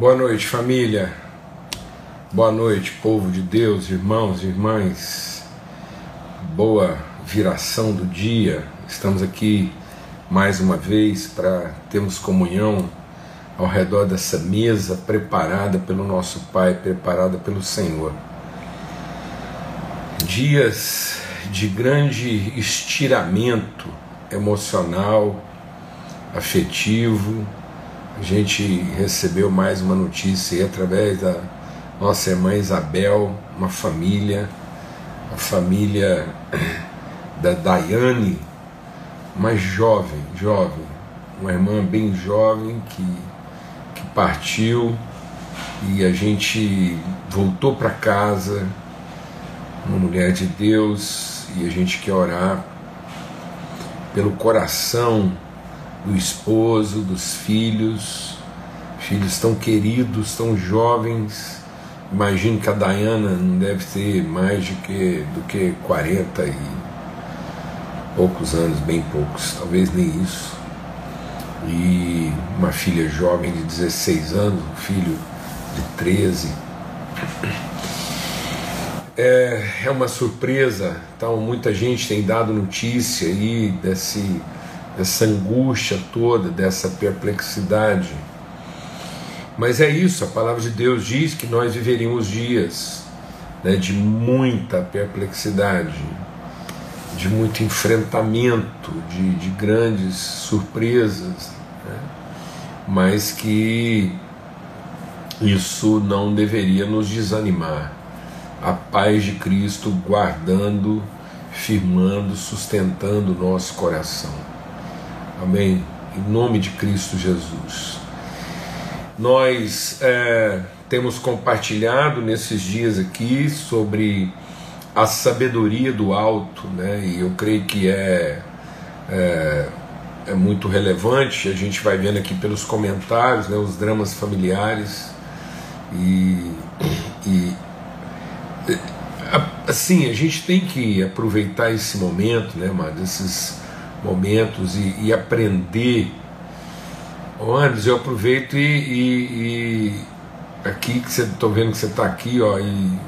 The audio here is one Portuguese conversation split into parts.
Boa noite, família. Boa noite, povo de Deus, irmãos e irmãs. Boa viração do dia. Estamos aqui mais uma vez para termos comunhão ao redor dessa mesa preparada pelo nosso Pai, preparada pelo Senhor. Dias de grande estiramento emocional, afetivo, a gente recebeu mais uma notícia através da nossa irmã Isabel, uma família, a família da Daiane, uma jovem, jovem, uma irmã bem jovem que, que partiu e a gente voltou para casa, uma mulher de Deus, e a gente quer orar pelo coração do esposo, dos filhos, filhos tão queridos, tão jovens. Imagino que a Dayana não deve ter mais de que, do que 40 e poucos anos, bem poucos, talvez nem isso. E uma filha jovem de 16 anos, um filho de 13. É, é uma surpresa, então muita gente tem dado notícia aí desse dessa angústia toda, dessa perplexidade. Mas é isso, a palavra de Deus diz que nós viveríamos dias né, de muita perplexidade, de muito enfrentamento, de, de grandes surpresas, né, mas que isso não deveria nos desanimar. A paz de Cristo guardando, firmando, sustentando o nosso coração. Amém. Em nome de Cristo Jesus. Nós é, temos compartilhado nesses dias aqui sobre a sabedoria do alto, né? E eu creio que é, é, é muito relevante. A gente vai vendo aqui pelos comentários, né? Os dramas familiares e, e assim a gente tem que aproveitar esse momento, né, mano? Esses momentos e, e aprender. Ô eu aproveito e, e, e aqui que você estou vendo que você está aqui, ó, e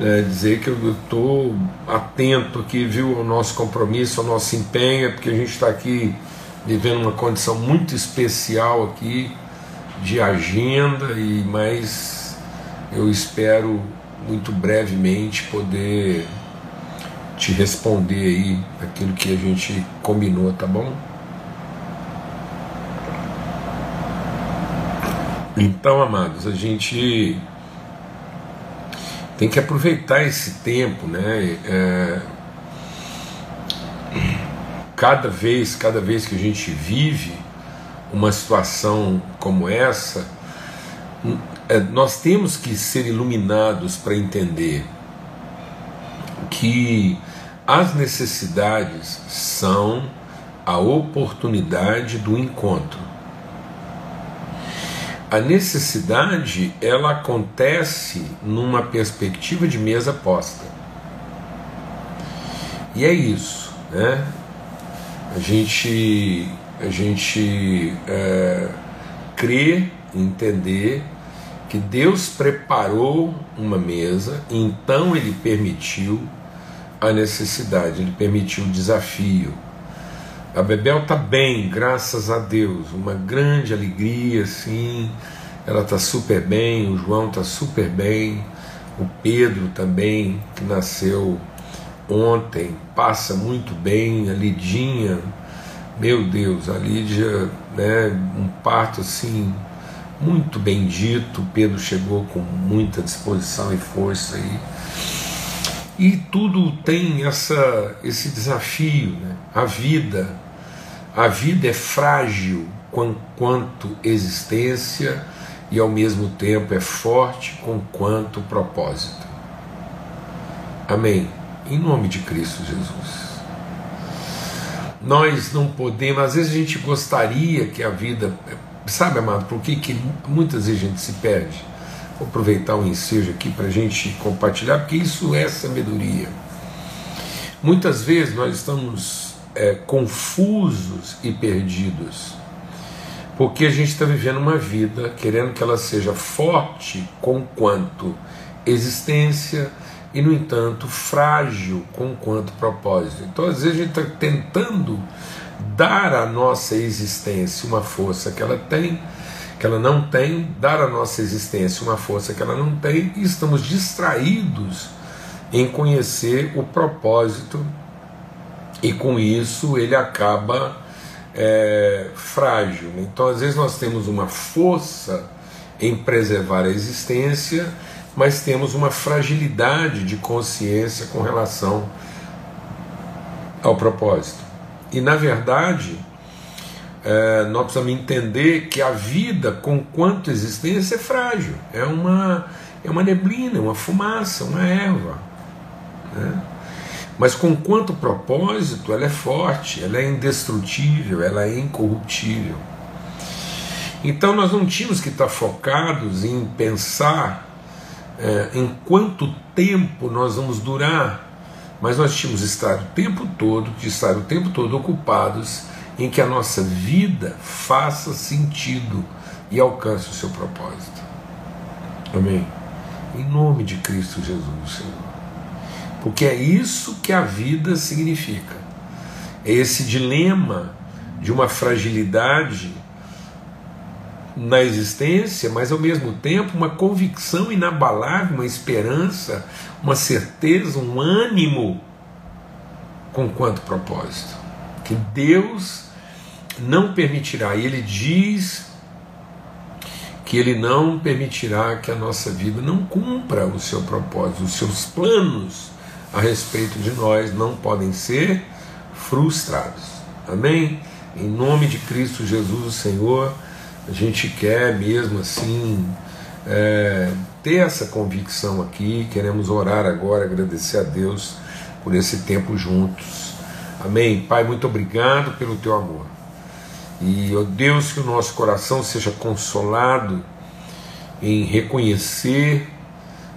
é, dizer que eu estou atento aqui, viu, ao nosso compromisso, ao nosso empenho, é porque a gente está aqui vivendo uma condição muito especial aqui de agenda e mais eu espero muito brevemente poder te responder aí aquilo que a gente combinou, tá bom? Então, amados, a gente tem que aproveitar esse tempo, né? É, cada vez, cada vez que a gente vive uma situação como essa, é, nós temos que ser iluminados para entender que as necessidades são a oportunidade do encontro. A necessidade ela acontece numa perspectiva de mesa posta. E é isso, né? A gente, a gente é, crê, entender que Deus preparou uma mesa, então Ele permitiu a necessidade, ele permitiu o desafio. A Bebel está bem, graças a Deus, uma grande alegria, sim. Ela está super bem, o João está super bem, o Pedro também, que nasceu ontem, passa muito bem, a Lidinha, meu Deus, a Lídia, né, um parto assim, muito bendito, o Pedro chegou com muita disposição e força aí. E tudo tem essa, esse desafio. Né? A vida, a vida é frágil quanto existência e ao mesmo tempo é forte com quanto propósito. Amém. Em nome de Cristo Jesus. Nós não podemos, às vezes a gente gostaria que a vida, sabe, amado, por que, muitas vezes a gente se perde? Vou aproveitar o ensejo aqui para a gente compartilhar, porque isso é sabedoria. Muitas vezes nós estamos é, confusos e perdidos, Porque a gente está vivendo uma vida querendo que ela seja forte com quanto existência e, no entanto, frágil com quanto propósito. Então, às vezes, a gente está tentando dar à nossa existência uma força que ela tem, que ela não tem, dar à nossa existência uma força que ela não tem, e estamos distraídos em conhecer o propósito, e com isso ele acaba é, frágil. Então, às vezes, nós temos uma força em preservar a existência mas temos uma fragilidade de consciência com relação ao propósito. E na verdade, é, nós precisamos entender que a vida, com quanto existência, é frágil, é uma, é uma neblina, é uma fumaça, uma erva. Né? Mas com quanto propósito, ela é forte, ela é indestrutível, ela é incorruptível. Então nós não tínhamos que estar focados em pensar é, em quanto tempo nós vamos durar, mas nós tínhamos que estar o tempo todo, de estar o tempo todo ocupados em que a nossa vida faça sentido e alcance o seu propósito. Amém? Em nome de Cristo Jesus, Senhor. Porque é isso que a vida significa. É esse dilema de uma fragilidade na existência, mas ao mesmo tempo uma convicção inabalável, uma esperança, uma certeza, um ânimo com quanto propósito. Que Deus não permitirá, e Ele diz que Ele não permitirá que a nossa vida não cumpra o seu propósito, os seus planos a respeito de nós não podem ser frustrados. Amém? Em nome de Cristo Jesus, o Senhor. A gente quer mesmo assim é, ter essa convicção aqui. Queremos orar agora, agradecer a Deus por esse tempo juntos. Amém. Pai, muito obrigado pelo teu amor. E, ó Deus, que o nosso coração seja consolado em reconhecer,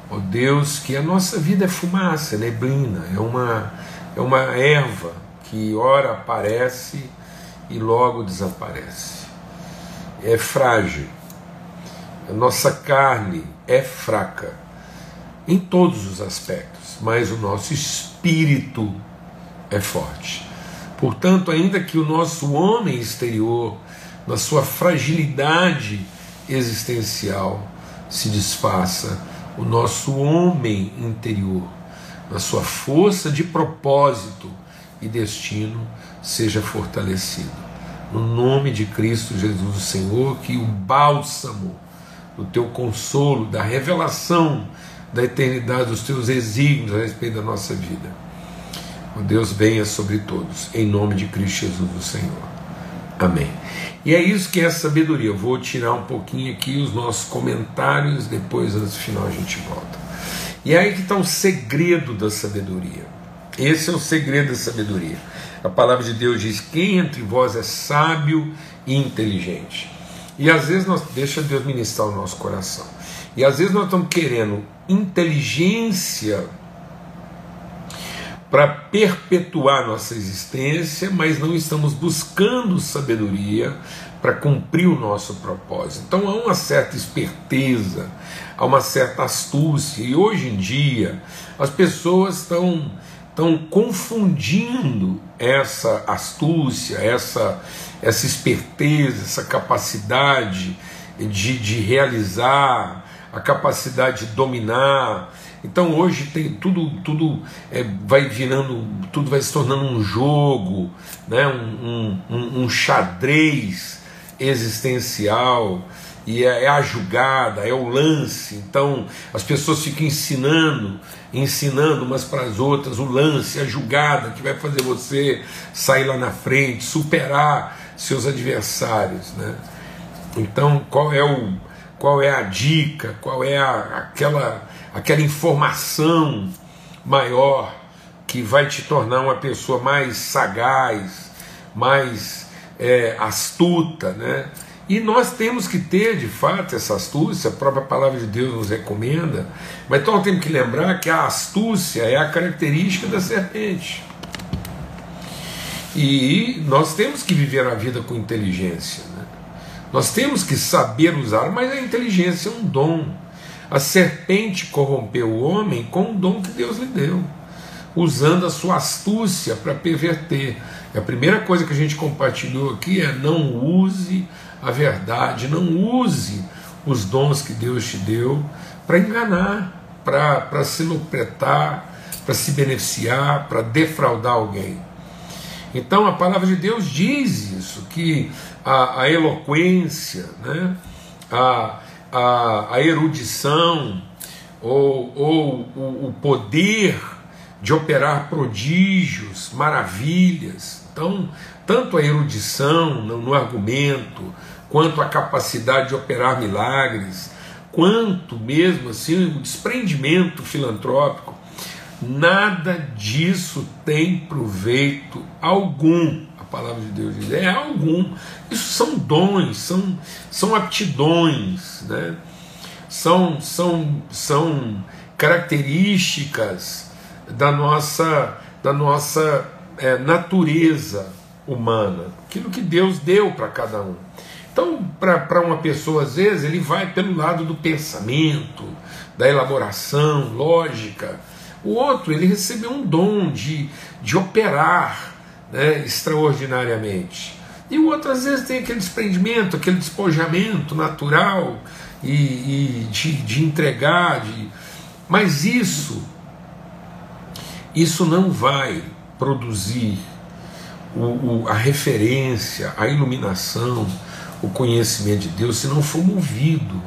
ó Deus, que a nossa vida é fumaça, é neblina, é uma, é uma erva que ora aparece e logo desaparece é frágil, a nossa carne é fraca em todos os aspectos, mas o nosso espírito é forte. Portanto, ainda que o nosso homem exterior, na sua fragilidade existencial, se desfaça, o nosso homem interior, na sua força de propósito e destino, seja fortalecido no nome de Cristo Jesus, o Senhor, que o bálsamo do teu consolo, da revelação da eternidade, dos teus exígnios a respeito da nossa vida. O Deus venha sobre todos, em nome de Cristo Jesus, o Senhor. Amém. E é isso que é sabedoria. Eu vou tirar um pouquinho aqui os nossos comentários, depois, no final, a gente volta. E é aí que está o segredo da sabedoria. Esse é o segredo da sabedoria. A palavra de Deus diz: quem entre vós é sábio e inteligente. E às vezes nós deixa Deus ministrar o nosso coração. E às vezes nós estamos querendo inteligência para perpetuar nossa existência, mas não estamos buscando sabedoria para cumprir o nosso propósito. Então há uma certa esperteza, há uma certa astúcia, e hoje em dia as pessoas estão estão confundindo essa astúcia, essa, essa esperteza, essa capacidade de, de realizar, a capacidade de dominar. Então hoje tem tudo, tudo é, vai virando, tudo vai se tornando um jogo, né? um, um, um xadrez existencial e é, é, a jogada, é o lance. Então as pessoas ficam ensinando, ensinando umas para as outras o lance, a jogada que vai fazer você sair lá na frente, superar seus adversários, né? Então qual é o qual é a dica, qual é a, aquela aquela informação maior que vai te tornar uma pessoa mais sagaz, mais é, astuta, né? E nós temos que ter, de fato, essa astúcia, a própria palavra de Deus nos recomenda, mas então temos que lembrar que a astúcia é a característica da serpente. E nós temos que viver a vida com inteligência. Nós temos que saber usar, mas a inteligência é um dom. A serpente corrompeu o homem com o dom que Deus lhe deu, usando a sua astúcia para perverter. E a primeira coisa que a gente compartilhou aqui é não use a verdade, não use os dons que Deus te deu para enganar, para se lucretar, para se beneficiar, para defraudar alguém. Então a palavra de Deus diz isso, que a, a eloquência, né, a, a, a erudição, ou, ou o, o poder de operar prodígios, maravilhas. Então, tanto a erudição no, no argumento, quanto a capacidade de operar milagres, quanto mesmo assim o desprendimento filantrópico, nada disso tem proveito algum. A palavra de Deus diz: é algum. Isso são dons, são, são aptidões, né? são, são, são características da nossa, da nossa é, natureza humana, aquilo que Deus deu para cada um. Então, para uma pessoa, às vezes, ele vai pelo lado do pensamento, da elaboração lógica. O outro, ele recebeu um dom de, de operar né, extraordinariamente. E o outro, às vezes, tem aquele desprendimento, aquele despojamento natural e, e de, de entregar. De... Mas isso, isso não vai produzir o, o, a referência, a iluminação o conhecimento de Deus se não for movido,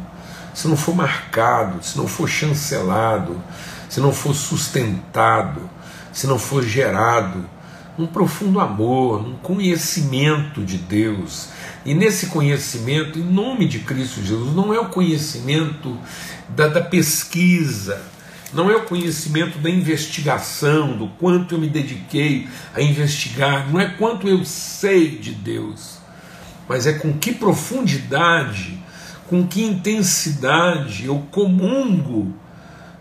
se não for marcado, se não for chancelado, se não for sustentado, se não for gerado um profundo amor, um conhecimento de Deus. E nesse conhecimento, em nome de Cristo Jesus, não é o conhecimento da, da pesquisa, não é o conhecimento da investigação, do quanto eu me dediquei a investigar, não é quanto eu sei de Deus mas é com que profundidade, com que intensidade eu comungo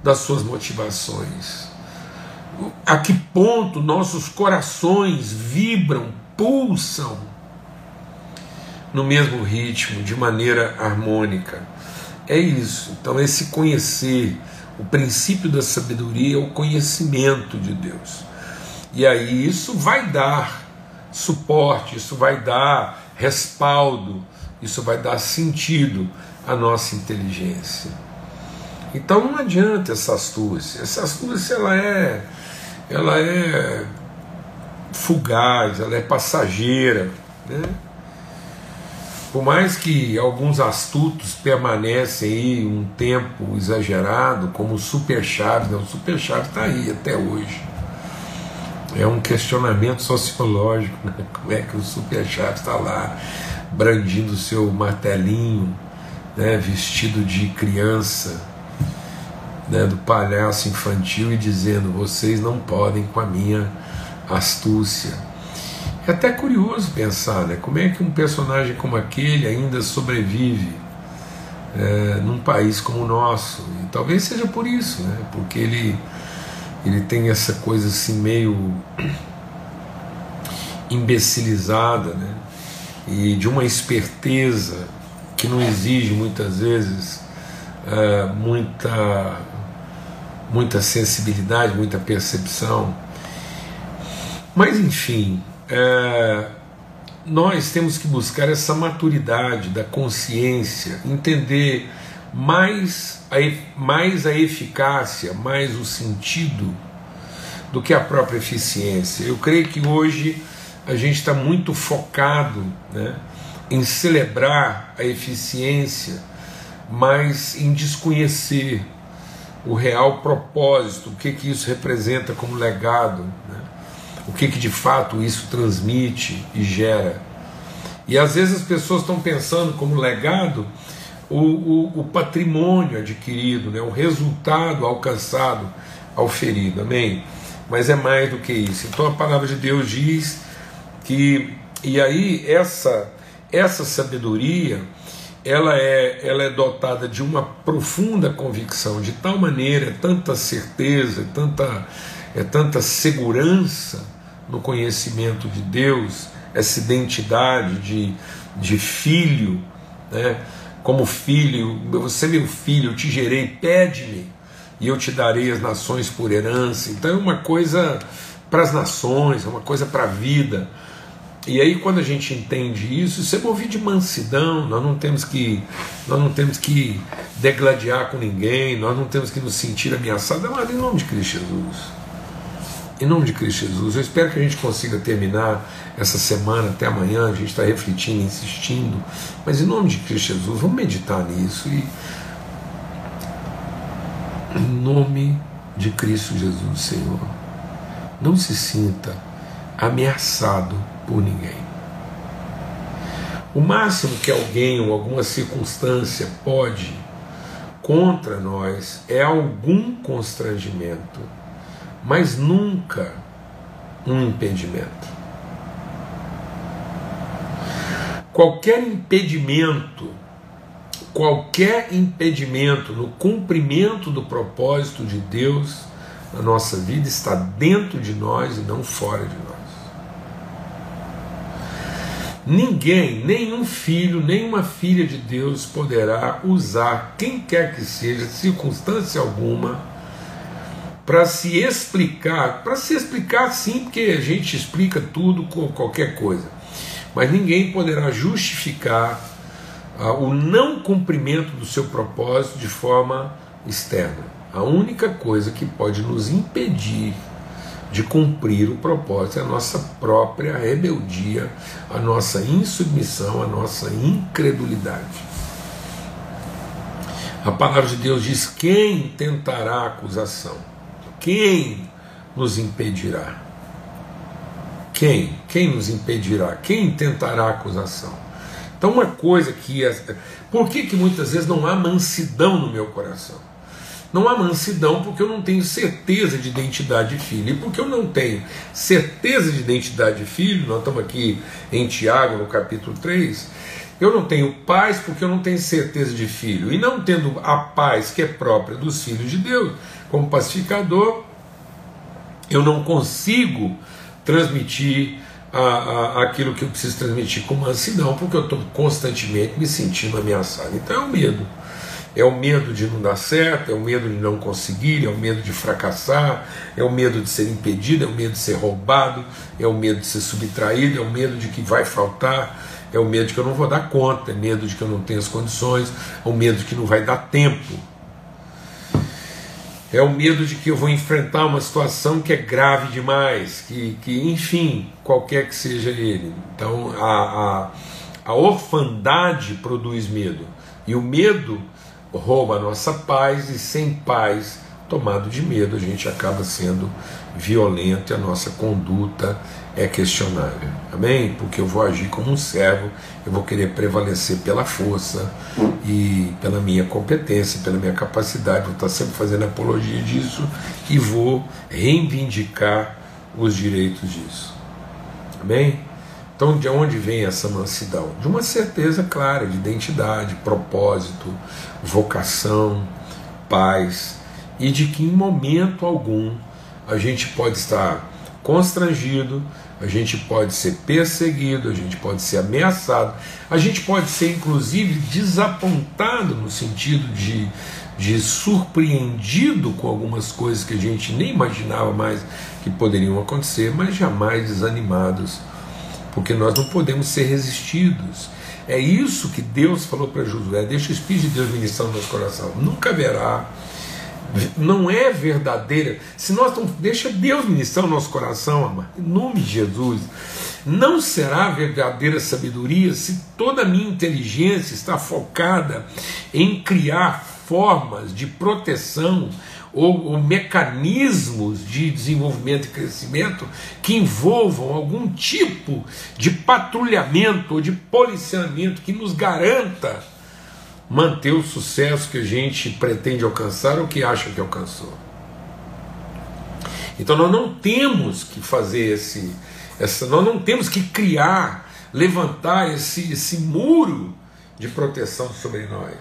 das suas motivações. A que ponto nossos corações vibram, pulsam no mesmo ritmo, de maneira harmônica. É isso. Então, esse conhecer, o princípio da sabedoria é o conhecimento de Deus. E aí isso vai dar suporte, isso vai dar respaldo, isso vai dar sentido à nossa inteligência. Então não adianta essa astúcia. Essa astúcia ela é, ela é fugaz, ela é passageira. Né? Por mais que alguns astutos permanecem aí um tempo exagerado, como o Super Chaves, né? o Super Chaves está aí até hoje é um questionamento sociológico, né? como é que o Superchat está lá brandindo seu martelinho, né? vestido de criança, né? do palhaço infantil e dizendo: vocês não podem com a minha astúcia. É até curioso pensar, né? Como é que um personagem como aquele ainda sobrevive é, num país como o nosso? E talvez seja por isso, né? Porque ele ele tem essa coisa assim meio imbecilizada, né? E de uma esperteza que não exige muitas vezes uh, muita muita sensibilidade, muita percepção. Mas enfim, uh, nós temos que buscar essa maturidade da consciência, entender mais a, mais a eficácia, mais o sentido do que a própria eficiência. Eu creio que hoje a gente está muito focado né, em celebrar a eficiência, mas em desconhecer o real propósito, o que, que isso representa como legado, né, o que, que de fato isso transmite e gera. E às vezes as pessoas estão pensando como legado o, o, o patrimônio adquirido, né, o resultado alcançado ao ferido, amém? Mas é mais do que isso. Então a palavra de Deus diz que, e aí essa, essa sabedoria, ela é, ela é dotada de uma profunda convicção, de tal maneira, é tanta certeza, é tanta, é tanta segurança no conhecimento de Deus, essa identidade de, de filho né? como filho, você meu filho, eu te gerei, pede-me e eu te darei as nações por herança. Então é uma coisa para as nações, é uma coisa para a vida. E aí quando a gente entende isso, isso é movido de mansidão, nós não temos que nós não temos que degladiar com ninguém, nós não temos que nos sentir ameaçados, mas em nome de Cristo Jesus. Em nome de Cristo Jesus, eu espero que a gente consiga terminar essa semana até amanhã, a gente está refletindo, insistindo, mas em nome de Cristo Jesus, vamos meditar nisso e em nome de Cristo Jesus, Senhor, não se sinta ameaçado por ninguém. O máximo que alguém ou alguma circunstância pode contra nós é algum constrangimento, mas nunca um impedimento. Qualquer impedimento, qualquer impedimento no cumprimento do propósito de Deus na nossa vida está dentro de nós e não fora de nós. Ninguém, nenhum filho, nenhuma filha de Deus poderá usar quem quer que seja, circunstância alguma, para se explicar, para se explicar sim, porque a gente explica tudo com qualquer coisa, mas ninguém poderá justificar ah, o não cumprimento do seu propósito de forma externa. A única coisa que pode nos impedir de cumprir o propósito, é a nossa própria rebeldia, a nossa insubmissão, a nossa incredulidade. A palavra de Deus diz: quem tentará acusação? Quem nos impedirá? Quem? Quem nos impedirá? Quem tentará acusação? Então, uma coisa que. Por que, que muitas vezes não há mansidão no meu coração? Não há mansidão porque eu não tenho certeza de identidade de filho. E porque eu não tenho certeza de identidade de filho, nós estamos aqui em Tiago, no capítulo 3, eu não tenho paz porque eu não tenho certeza de filho. E não tendo a paz que é própria dos filhos de Deus, como pacificador, eu não consigo transmitir a, a, aquilo que eu preciso transmitir com mansidão, porque eu estou constantemente me sentindo ameaçado. Então é o medo. É o medo de não dar certo, é o medo de não conseguir, é o medo de fracassar, é o medo de ser impedido, é o medo de ser roubado, é o medo de ser subtraído, é o medo de que vai faltar, é o medo de que eu não vou dar conta, é o medo de que eu não tenho as condições, é o medo de que não vai dar tempo. É o medo de que eu vou enfrentar uma situação que é grave demais, que, que enfim, qualquer que seja ele. Então a, a, a orfandade produz medo. E o medo rouba a nossa paz e sem paz, tomado de medo, a gente acaba sendo violento e a nossa conduta é questionável. Amém? Porque eu vou agir como um servo, eu vou querer prevalecer pela força e pela minha competência, pela minha capacidade, vou estar sempre fazendo apologia disso e vou reivindicar os direitos disso. Amém? Então, de onde vem essa mansidão? De uma certeza clara de identidade, propósito, vocação, paz, e de que em momento algum a gente pode estar constrangido, a gente pode ser perseguido, a gente pode ser ameaçado, a gente pode ser inclusive desapontado no sentido de, de surpreendido com algumas coisas que a gente nem imaginava mais que poderiam acontecer, mas jamais desanimados porque nós não podemos ser resistidos. É isso que Deus falou para Josué: deixa o Espírito de Deus ministrar no nosso coração. Nunca haverá. Não é verdadeira. Se nós não. Deixa Deus ministrar o nosso coração, amado. Em nome de Jesus. Não será verdadeira sabedoria se toda a minha inteligência está focada em criar formas de proteção ou, ou mecanismos de desenvolvimento e crescimento que envolvam algum tipo de patrulhamento ou de policiamento que nos garanta manter o sucesso que a gente pretende alcançar ou que acha que alcançou. Então nós não temos que fazer esse, essa, nós não temos que criar, levantar esse, esse muro de proteção sobre nós.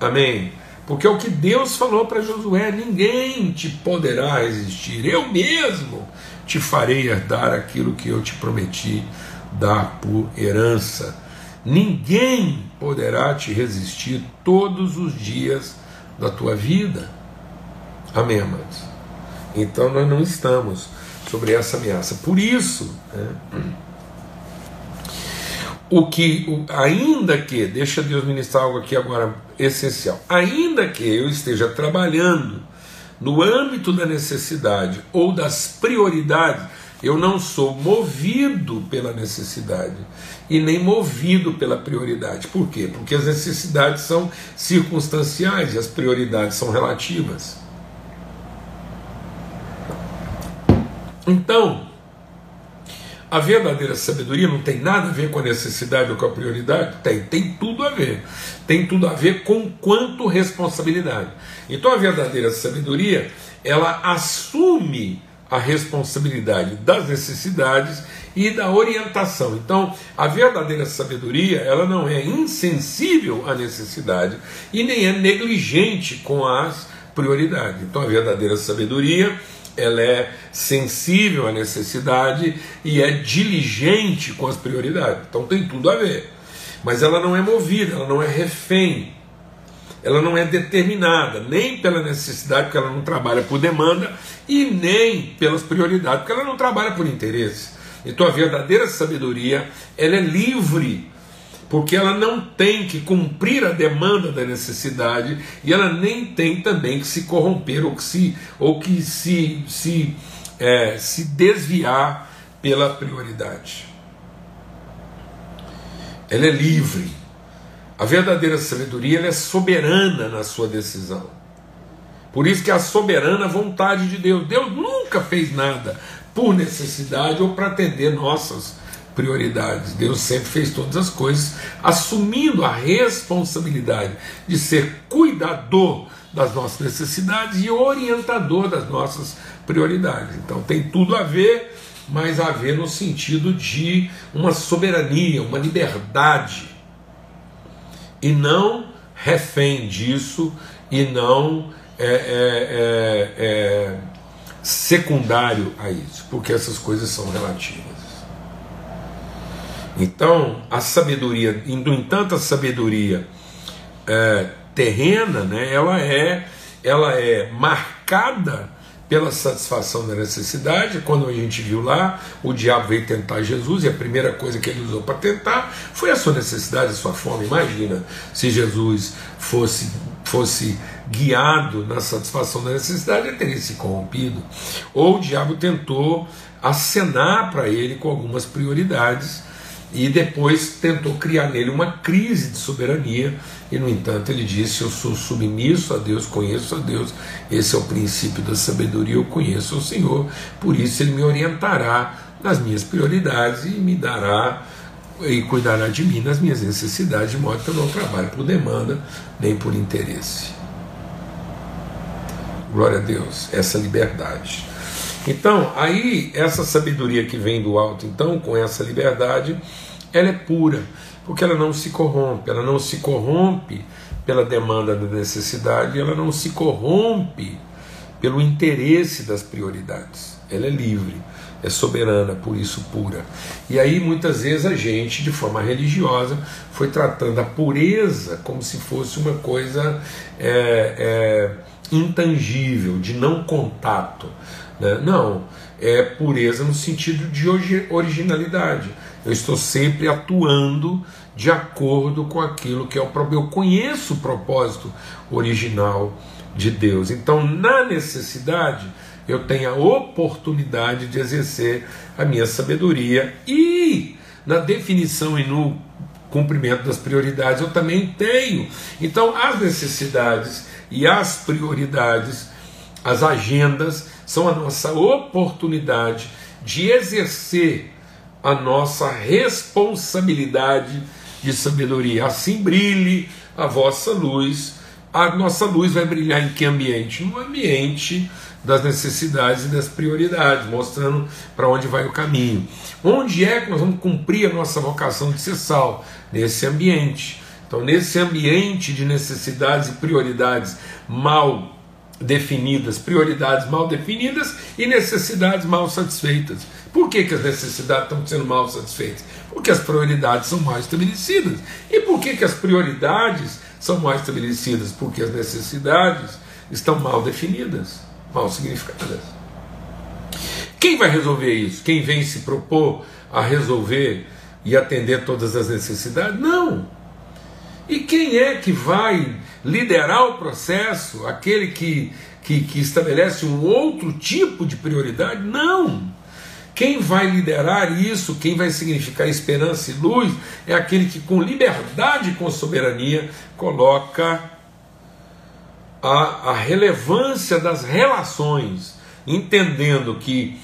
Amém? Porque é o que Deus falou para Josué: ninguém te poderá resistir, eu mesmo te farei herdar aquilo que eu te prometi dar por herança. Ninguém poderá te resistir todos os dias da tua vida. Amém, amados? Então nós não estamos sobre essa ameaça. Por isso, né, o que, ainda que, deixa Deus ministrar algo aqui agora essencial, ainda que eu esteja trabalhando no âmbito da necessidade ou das prioridades, eu não sou movido pela necessidade e nem movido pela prioridade. Por quê? Porque as necessidades são circunstanciais e as prioridades são relativas. Então, a verdadeira sabedoria não tem nada a ver com a necessidade ou com a prioridade? Tem, tem tudo a ver. Tem tudo a ver com quanto responsabilidade. Então a verdadeira sabedoria, ela assume a responsabilidade das necessidades e da orientação. Então, a verdadeira sabedoria, ela não é insensível à necessidade e nem é negligente com as prioridades. Então, a verdadeira sabedoria ela é sensível à necessidade e é diligente com as prioridades. Então tem tudo a ver. Mas ela não é movida, ela não é refém, ela não é determinada, nem pela necessidade, porque ela não trabalha por demanda, e nem pelas prioridades, porque ela não trabalha por interesse. Então a verdadeira sabedoria, ela é livre porque ela não tem que cumprir a demanda da necessidade e ela nem tem também que se corromper ou que se, ou que se, se, é, se desviar pela prioridade. Ela é livre. A verdadeira sabedoria é soberana na sua decisão. Por isso que é a soberana vontade de Deus. Deus nunca fez nada por necessidade ou para atender nossas prioridades. Deus sempre fez todas as coisas assumindo a responsabilidade de ser cuidador das nossas necessidades e orientador das nossas prioridades. Então tem tudo a ver, mas a ver no sentido de uma soberania, uma liberdade, e não refém disso, e não é, é, é, é secundário a isso, porque essas coisas são relativas. Então, a sabedoria, no entanto, a sabedoria é, terrena, né, ela é, ela é marcada pela satisfação da necessidade. Quando a gente viu lá, o diabo veio tentar Jesus e a primeira coisa que ele usou para tentar foi a sua necessidade, a sua fome. Imagina se Jesus fosse fosse guiado na satisfação da necessidade, ele teria se corrompido. Ou o diabo tentou acenar para ele com algumas prioridades e depois tentou criar nele uma crise de soberania, e no entanto ele disse: Eu sou submisso a Deus, conheço a Deus, esse é o princípio da sabedoria, eu conheço o Senhor, por isso ele me orientará nas minhas prioridades e me dará e cuidará de mim nas minhas necessidades, de modo que eu não trabalho por demanda nem por interesse. Glória a Deus, essa liberdade. Então, aí, essa sabedoria que vem do alto, então, com essa liberdade, ela é pura, porque ela não se corrompe, ela não se corrompe pela demanda da necessidade, ela não se corrompe pelo interesse das prioridades. Ela é livre, é soberana, por isso pura. E aí muitas vezes a gente, de forma religiosa, foi tratando a pureza como se fosse uma coisa é, é, intangível, de não contato. Né? Não, é pureza no sentido de originalidade. Eu estou sempre atuando de acordo com aquilo que é o próprio. Eu conheço o propósito original de Deus. Então, na necessidade, eu tenho a oportunidade de exercer a minha sabedoria e na definição e no cumprimento das prioridades eu também tenho. Então, as necessidades e as prioridades, as agendas, são a nossa oportunidade de exercer a nossa responsabilidade de sabedoria. Assim brilhe a vossa luz. A nossa luz vai brilhar em que ambiente? No ambiente das necessidades e das prioridades, mostrando para onde vai o caminho. Onde é que nós vamos cumprir a nossa vocação de ser sal? Nesse ambiente. Então, nesse ambiente de necessidades e prioridades mal definidas, prioridades mal definidas e necessidades mal satisfeitas. Por que, que as necessidades estão sendo mal satisfeitas? Porque as prioridades são mal estabelecidas. E por que, que as prioridades são mal estabelecidas? Porque as necessidades estão mal definidas, mal significadas. Quem vai resolver isso? Quem vem se propor a resolver e atender todas as necessidades? Não. E quem é que vai liderar o processo? Aquele que, que, que estabelece um outro tipo de prioridade? Não. Quem vai liderar isso, quem vai significar esperança e luz, é aquele que, com liberdade e com soberania, coloca a, a relevância das relações, entendendo que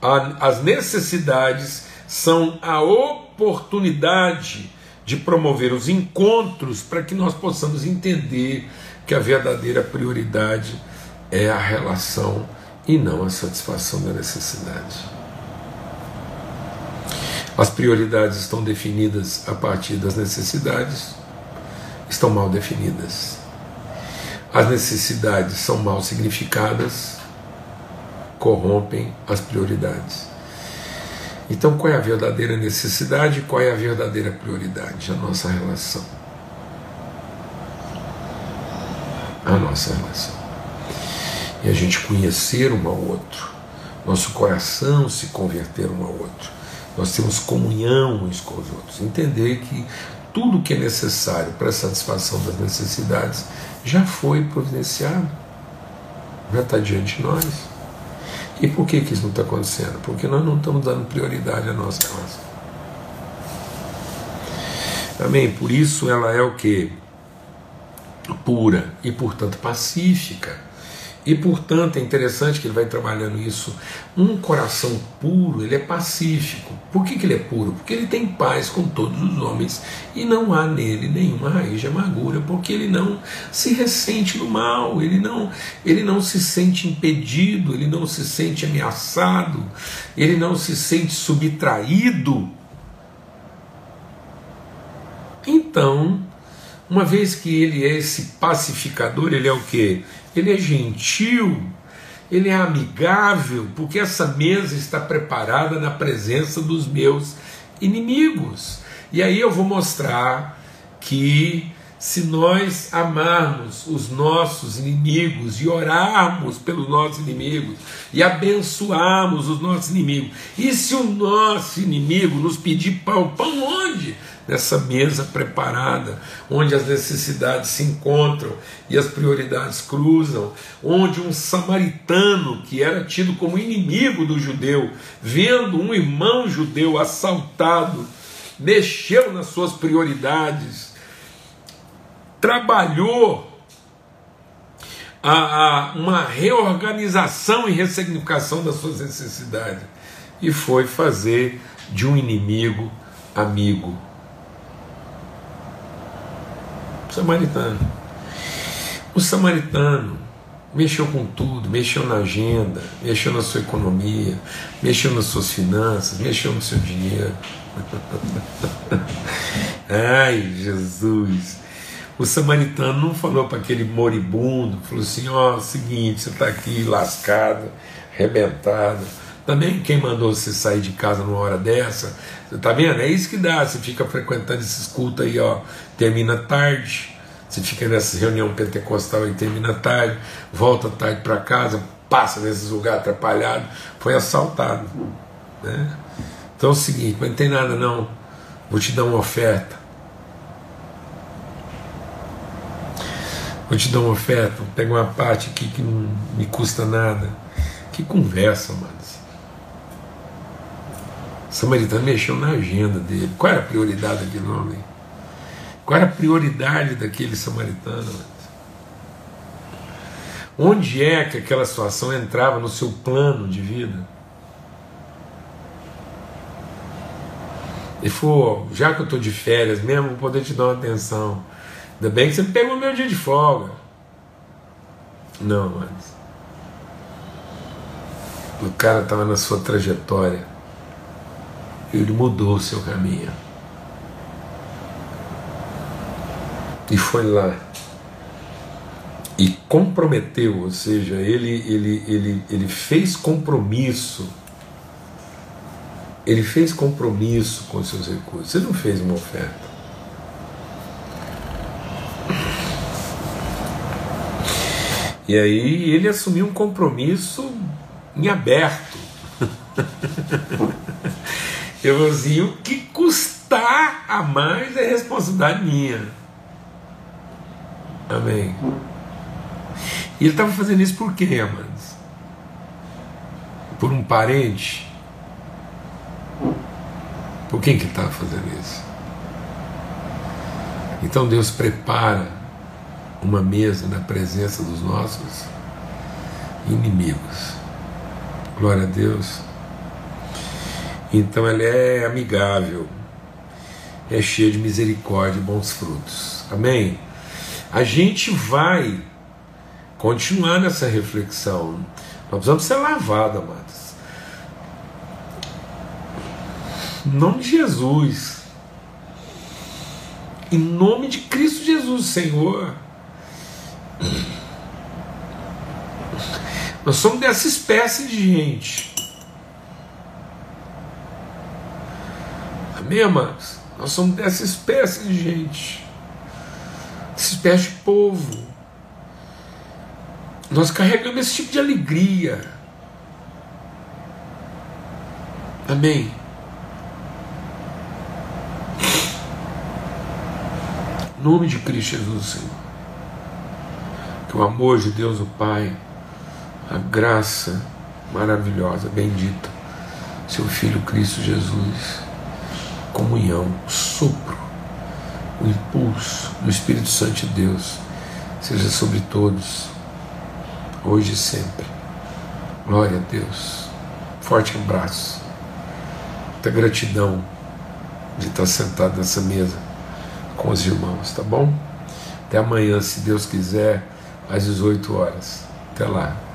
a, as necessidades são a oportunidade de promover os encontros para que nós possamos entender que a verdadeira prioridade é a relação e não a satisfação da necessidade. As prioridades estão definidas a partir das necessidades, estão mal definidas. As necessidades são mal significadas, corrompem as prioridades. Então, qual é a verdadeira necessidade e qual é a verdadeira prioridade? A nossa relação. A nossa relação. E a gente conhecer um ao outro, nosso coração se converter um ao outro, nós temos comunhão uns com os outros, entender que tudo que é necessário para a satisfação das necessidades já foi providenciado, já está diante de nós. E por que, que isso não está acontecendo? Porque nós não estamos dando prioridade à nossa relação. Amém? Por isso ela é o que? Pura e, portanto, pacífica e portanto é interessante que ele vai trabalhando isso. Um coração puro, ele é pacífico. Por que, que ele é puro? Porque ele tem paz com todos os homens e não há nele nenhuma raiz de amargura, porque ele não se ressente no mal, ele não, ele não se sente impedido, ele não se sente ameaçado, ele não se sente subtraído. Então, uma vez que ele é esse pacificador, ele é o que? ele é gentil, ele é amigável, porque essa mesa está preparada na presença dos meus inimigos. E aí eu vou mostrar que se nós amarmos os nossos inimigos e orarmos pelos nossos inimigos e abençoarmos os nossos inimigos, e se o nosso inimigo nos pedir pão, pão onde? Nessa mesa preparada, onde as necessidades se encontram e as prioridades cruzam, onde um samaritano, que era tido como inimigo do judeu, vendo um irmão judeu assaltado, mexeu nas suas prioridades, trabalhou a, a, uma reorganização e ressignificação das suas necessidades e foi fazer de um inimigo amigo samaritano. O samaritano mexeu com tudo, mexeu na agenda, mexeu na sua economia, mexeu nas suas finanças, mexeu no seu dinheiro. Ai, Jesus. O samaritano não falou para aquele moribundo, falou assim: ó, oh, seguinte, você está aqui lascado, arrebentado. Também quem mandou você sair de casa numa hora dessa, você tá vendo? É isso que dá, você fica frequentando esses cultos aí, ó, termina tarde, você fica nessa reunião pentecostal e termina tarde, volta tarde para casa, passa nesses lugares atrapalhado, foi assaltado. Né? Então é o seguinte, não tem nada não, vou te dar uma oferta. Vou te dar uma oferta, pega uma parte aqui que não me custa nada. Que conversa, mano. Samaritano mexeu na agenda dele. Qual era a prioridade daquele homem? Qual era a prioridade daquele samaritano? Onde é que aquela situação entrava no seu plano de vida? Ele falou: já que eu estou de férias mesmo, vou poder te dar uma atenção. Ainda bem que você pegou meu dia de folga. Não, mas. O cara estava na sua trajetória. Ele mudou o seu caminho. E foi lá. e comprometeu, ou seja, ele, ele, ele, ele fez compromisso. Ele fez compromisso com seus recursos. Você não fez uma oferta. E aí ele assumiu um compromisso em aberto. Eu vou assim, o que custar a mais é responsabilidade minha. Amém. E ele estava fazendo isso por quê, amados? Por um parente? Por quem que ele estava fazendo isso? Então Deus prepara uma mesa na presença dos nossos inimigos. Glória a Deus. Então ela é amigável, é cheia de misericórdia e bons frutos. Amém? A gente vai continuar nessa reflexão. Nós precisamos ser lavados, amados. Em nome de Jesus. Em nome de Cristo Jesus, Senhor. Nós somos dessa espécie de gente. Amém, amados? Nós somos dessa espécie de gente. Dessa espécie de povo. Nós carregamos esse tipo de alegria. Amém. Em nome de Cristo Jesus, Senhor. Que o amor de Deus, o Pai, a graça maravilhosa, bendita, seu Filho Cristo Jesus, comunhão, sopro, o impulso do Espírito Santo de Deus, seja sobre todos hoje e sempre. Glória a Deus. Forte abraço. Muita gratidão de estar sentado nessa mesa com os irmãos, tá bom? Até amanhã, se Deus quiser, às 18 horas. Até lá.